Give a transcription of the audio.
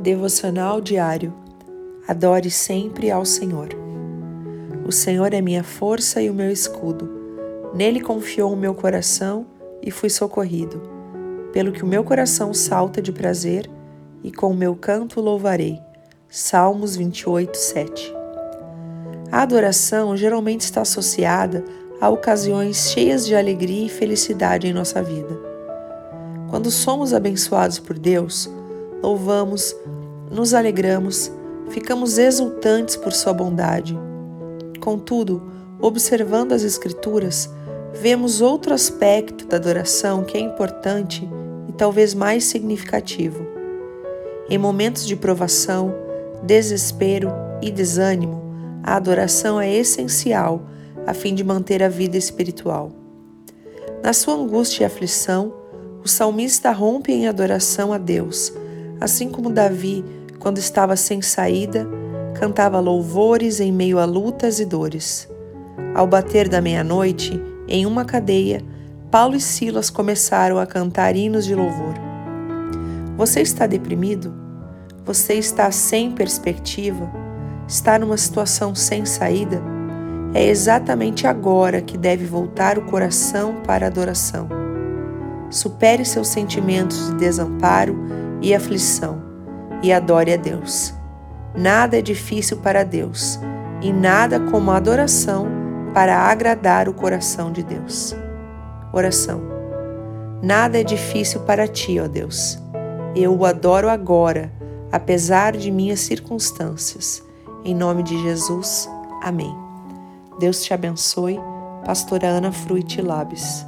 Devocional diário. Adore sempre ao Senhor. O Senhor é minha força e o meu escudo. Nele confiou o meu coração e fui socorrido. Pelo que o meu coração salta de prazer e com o meu canto louvarei. Salmos 28, 7. A adoração geralmente está associada a ocasiões cheias de alegria e felicidade em nossa vida. Quando somos abençoados por Deus, louvamos, nos alegramos, ficamos exultantes por Sua bondade. Contudo, observando as Escrituras, vemos outro aspecto da adoração que é importante e talvez mais significativo. Em momentos de provação, desespero e desânimo, a adoração é essencial a fim de manter a vida espiritual. Na sua angústia e aflição, o salmista rompe em adoração a Deus Assim como Davi, quando estava sem saída, cantava louvores em meio a lutas e dores. Ao bater da meia-noite, em uma cadeia, Paulo e Silas começaram a cantar hinos de louvor. Você está deprimido? Você está sem perspectiva? Está numa situação sem saída? É exatamente agora que deve voltar o coração para a adoração. Supere seus sentimentos de desamparo e aflição e adore a Deus. Nada é difícil para Deus e nada como a adoração para agradar o coração de Deus. Oração. Nada é difícil para ti, ó Deus. Eu o adoro agora, apesar de minhas circunstâncias. Em nome de Jesus. Amém. Deus te abençoe. Pastora Ana Fruit Labes.